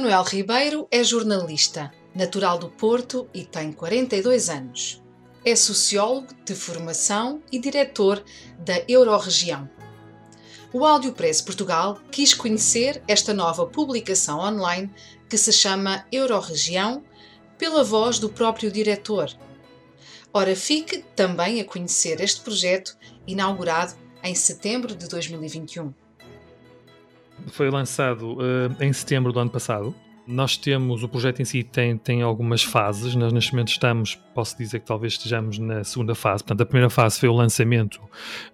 Manuel Ribeiro é jornalista, natural do Porto e tem 42 anos. É sociólogo de formação e diretor da Euroregião. O Audiopress Portugal quis conhecer esta nova publicação online que se chama Euroregião, pela voz do próprio diretor. Ora, fique também a conhecer este projeto inaugurado em setembro de 2021 foi lançado uh, em setembro do ano passado. Nós temos, o projeto em si tem, tem algumas fases. Nós neste momento estamos, posso dizer que talvez estejamos na segunda fase. Portanto, a primeira fase foi o lançamento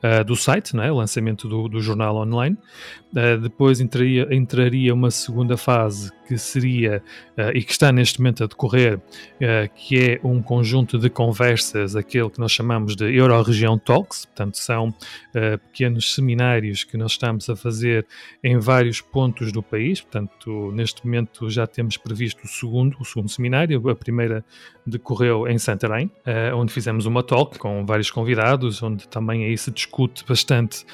uh, do site, não é? o lançamento do, do jornal online. Uh, depois entraria, entraria uma segunda fase que seria uh, e que está neste momento a decorrer, uh, que é um conjunto de conversas, aquele que nós chamamos de Euroregião Talks, portanto são pequenos seminários que nós estamos a fazer em vários pontos do país, portanto neste momento já temos previsto o segundo, o segundo seminário, a primeira decorreu em Santarém, onde fizemos uma talk com vários convidados, onde também aí se discute bastante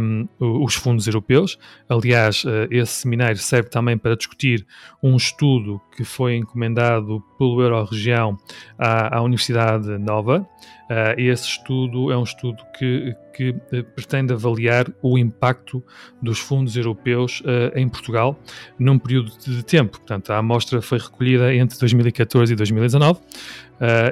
um, os fundos europeus. Aliás, esse seminário serve também para discutir um estudo que foi encomendado pelo Euroregião à, à Universidade Nova. Uh, esse estudo é um estudo que, que uh, pretende avaliar o impacto dos fundos europeus uh, em Portugal num período de tempo. Portanto, a amostra foi recolhida entre 2014 e 2019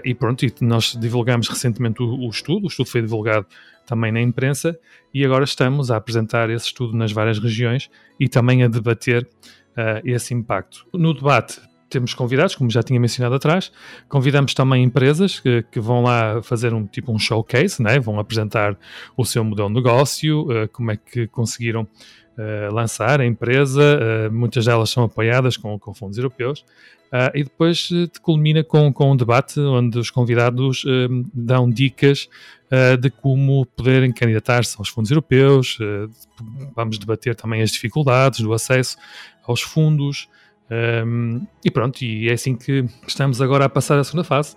e pronto, e nós divulgamos recentemente o, o estudo. O estudo foi divulgado também na imprensa, e agora estamos a apresentar esse estudo nas várias regiões e também a debater uh, esse impacto. No debate temos convidados, como já tinha mencionado atrás, convidamos também empresas que, que vão lá fazer um tipo um showcase, né? vão apresentar o seu modelo de negócio, uh, como é que conseguiram uh, lançar a empresa, muitas delas são apoiadas com, com fundos europeus, Uh, e depois uh, culmina com, com um debate onde os convidados uh, dão dicas de como poderem candidatar-se aos fundos europeus. vamos debater também as dificuldades do acesso aos fundos. Um, e pronto, e é assim que estamos agora a passar a segunda fase.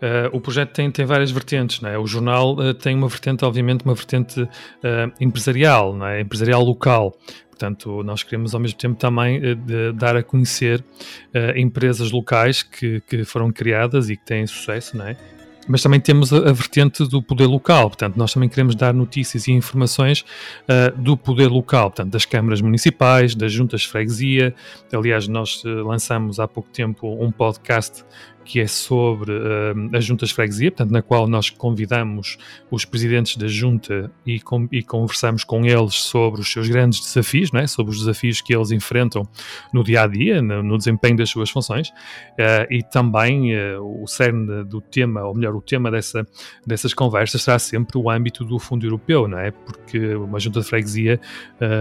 Uh, o projeto tem, tem várias vertentes, não é? O jornal uh, tem uma vertente, obviamente, uma vertente uh, empresarial, não é? Empresarial local. Portanto, nós queremos ao mesmo tempo também dar a conhecer empresas locais que, que foram criadas e que têm sucesso, não é? Mas também temos a, vertente do poder local, portanto, nós também queremos dar notícias e informações uh, do poder local, portanto, das câmaras municipais, das juntas de freguesia. Aliás, nós uh, lançamos há pouco tempo um podcast que é sobre uh, as juntas de freguesia, portanto, na qual nós convidamos os presidentes da junta e, com, e, conversamos com eles sobre os seus grandes desafios, não é? sobre os desafios que eles enfrentam no dia a dia, no, no desempenho das suas funções, uh, e também uh, o cerne do tema, ou melhor, o tema dessa, dessas conversas será sempre o âmbito do Fundo Europeu, não é? Porque uma junta de freguesia,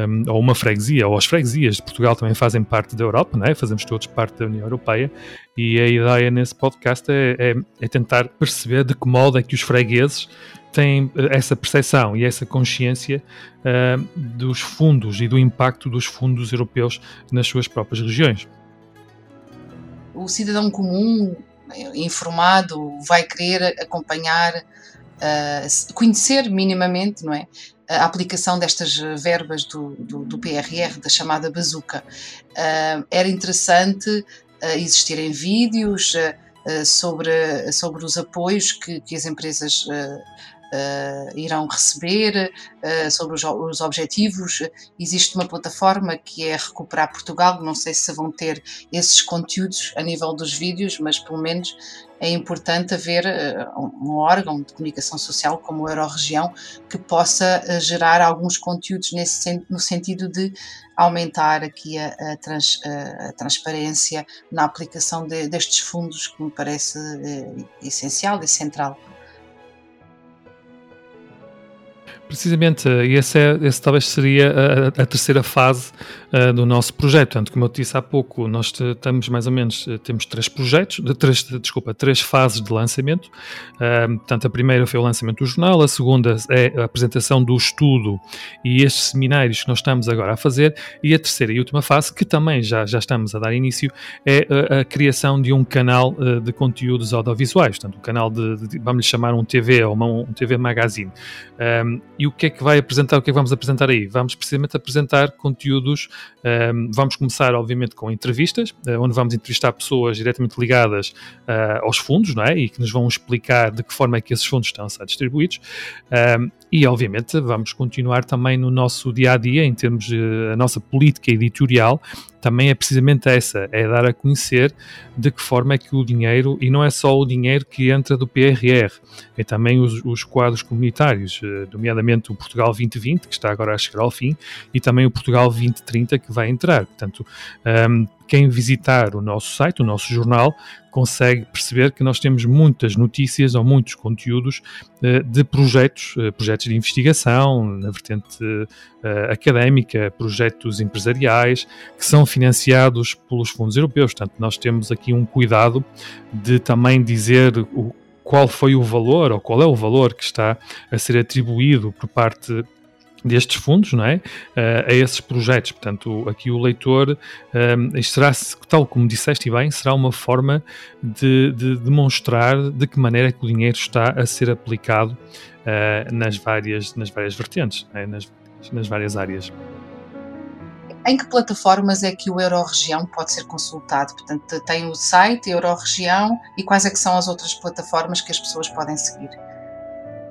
um, ou uma freguesia, ou as freguesias de Portugal também fazem parte da Europa, não é? Fazemos todos parte da União Europeia, e a ideia nesse podcast é, é, é, tentar perceber de que modo é que os fregueses têm eh, essa percepção e essa consciência uh, dos fundos e do impacto dos fundos europeus nas suas próprias regiões. O cidadão comum, informado, vai querer acompanhar, uh, conhecer minimamente, não é? a aplicação destas verbas do, do, do PRR, da chamada bazuca. Uh, era interessante existirem vídeos, sobre, sobre os apoios que, que as empresas Uh, irão receber, uh, sobre os, os, objetivos. Existe uma plataforma que é Recuperar Portugal, não sei se vão ter esses conteúdos a nível dos vídeos, mas pelo menos é importante haver uh, um órgão de comunicação social como a Euroregião que possa gerar alguns conteúdos nesse, no sentido de aumentar aqui a, a, trans, a transparência na aplicação de, destes fundos que me parece essencial e central. Precisamente, e esse, é, esse talvez seria a, a terceira fase uh, do nosso projeto. Portanto, como eu te disse há pouco, nós estamos mais ou menos, eh, temos três projetos, três, desculpa, três fases de lançamento. Uh, portanto, a primeira foi o lançamento do jornal, a segunda é a apresentação do estudo e estes seminários que nós estamos agora a fazer, e a terceira e última fase, que também já, já estamos a dar início, é a, a criação de um canal uh, de conteúdos audiovisuais, portanto, um canal de, de vamos chamar um TV ou uma, um TV Magazine. E o que é que vai apresentar? O que é que vamos apresentar aí? Vamos precisamente apresentar conteúdos. Um, vamos começar, obviamente, com entrevistas, uh, onde vamos entrevistar pessoas diretamente ligadas uh, aos fundos, não é? E que nos vão explicar de que forma é que esses fundos estão a ser distribuídos. Um, e, obviamente, vamos continuar também no nosso dia a dia, em termos de a nossa política editorial, também é precisamente essa, é dar a conhecer de que forma é que o dinheiro, e não é só o dinheiro que entra do PRR, é também os, os quadros comunitários, eh, nomeadamente o Portugal 2020, que está agora a chegar ao fim, e também o Portugal 2030, que vai entrar. Portanto, um, quem visitar o nosso site, o nosso jornal, consegue perceber que nós temos muitas notícias ou muitos conteúdos uh, de projetos, uh, projetos de investigação, na vertente uh, académica, projetos empresariais, que são financiados pelos fundos europeus. Portanto, nós temos aqui um cuidado de também dizer o, qual foi o valor ou qual é o valor que está a ser atribuído por parte destes fundos, não é? Uh, a esses projetos. Portanto, aqui o leitor, um, ehm, será, tal como disseste bem, será uma forma de, de, demonstrar de que maneira que o dinheiro está a ser aplicado uh, nas, várias, nas várias vertentes, é? nas, nas várias áreas. Em que plataformas é que o Euroregião pode ser consultado? Portanto, tem o site Euroregião e quais é que são as outras plataformas que as pessoas podem seguir?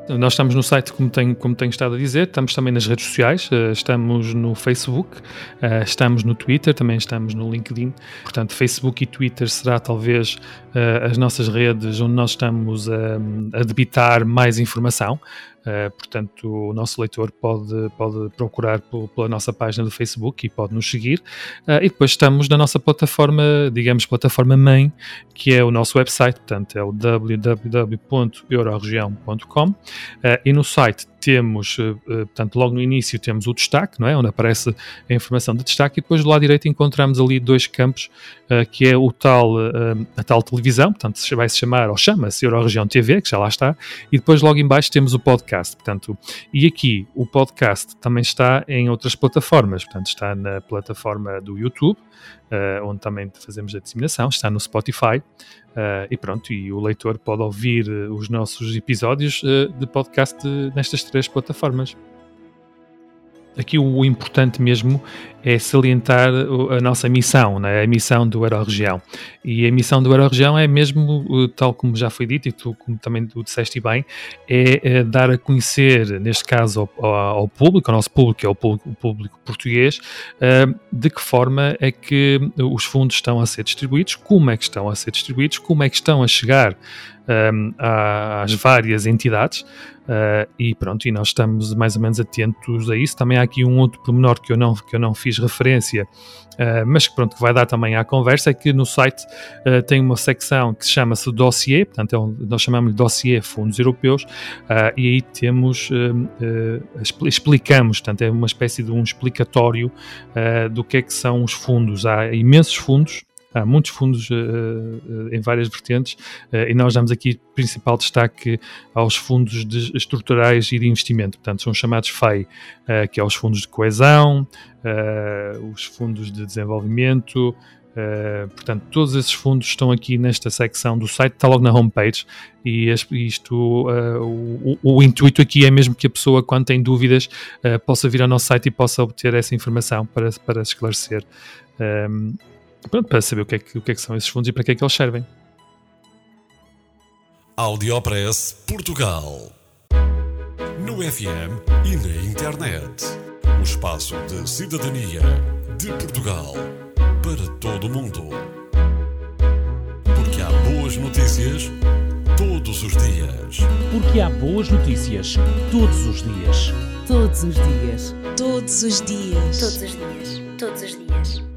Nós estamos no site, como tenho, como tenho estado a dizer, estamos também nas redes sociais, eh, estamos no Facebook, eh, estamos no Twitter, também estamos no LinkedIn. Portanto, Facebook e Twitter será talvez eh, as nossas redes onde nós estamos a, debitar mais informação. Portanto, o nosso leitor pode, pode procurar pela nossa página do Facebook e pode nos seguir. E depois estamos na nossa plataforma, digamos, plataforma mãe, que é o nosso website, portanto, é o www.euroregião.com. Uh, e no site temos, uh, portanto, logo no início temos o destaque, não é? Onde aparece a informação de destaque, e depois do lado direito encontramos ali dois campos, uh, que é o tal, a tal televisão, portanto, vai se chamar, ou chama-se Euroregião TV, que já lá está, e depois logo embaixo temos o podcast, portanto, e aqui o podcast também está em outras plataformas, portanto, está na plataforma do YouTube, onde também fazemos a disseminação, está no Spotify, Uh, e pronto, e o leitor pode ouvir uh, os nossos episódios uh, de podcast nestas três plataformas. Aqui o importante mesmo é salientar a nossa missão, né? a missão do Euroregião. E a missão do Euroregião é mesmo, tal como já foi dito, e tu como também tu disseste bem, é, é dar a conhecer, neste caso ao, ao, público, ao nosso público, que é público, público português, de que forma é que os fundos estão a ser distribuídos, como é que estão a ser distribuídos, como é que estão a chegar às várias entidades. Uh, e pronto, e nós estamos mais ou menos atentos a isso. Também há aqui um outro pormenor que eu não, que eu não fiz referência, uh, mas que pronto, que vai dar também à conversa, é que no site uh, tem uma secção que chama-se dossiê, portanto é nós chamamos de dossiê fundos europeus, e aí temos, explicamos, portanto é uma espécie de um explicatório do que é que são os fundos. Há imensos fundos, há muitos fundos uh, em várias vertentes uh, e nós damos aqui principal destaque aos fundos de, estruturais e de investimento, portanto são chamados FEI, que é os fundos de coesão, os fundos de desenvolvimento, Uh, portanto, todos esses fundos estão aqui nesta secção do site, está logo na homepage. E isto, uh, o, o, intuito aqui é mesmo que a pessoa, quando tem dúvidas, uh, possa vir ao nosso site e possa obter essa informação para, para esclarecer. Um, Pronto, para saber o que, é que, o que, é que são esses fundos e para que é que eles servem. Audiopress Portugal. No FM e na internet. O espaço de cidadania de Portugal para todo o mundo. Porque há boas notícias todos os dias. Porque há boas notícias todos os dias. Todos os dias. Todos os dias. Todos os dias. Todos os dias.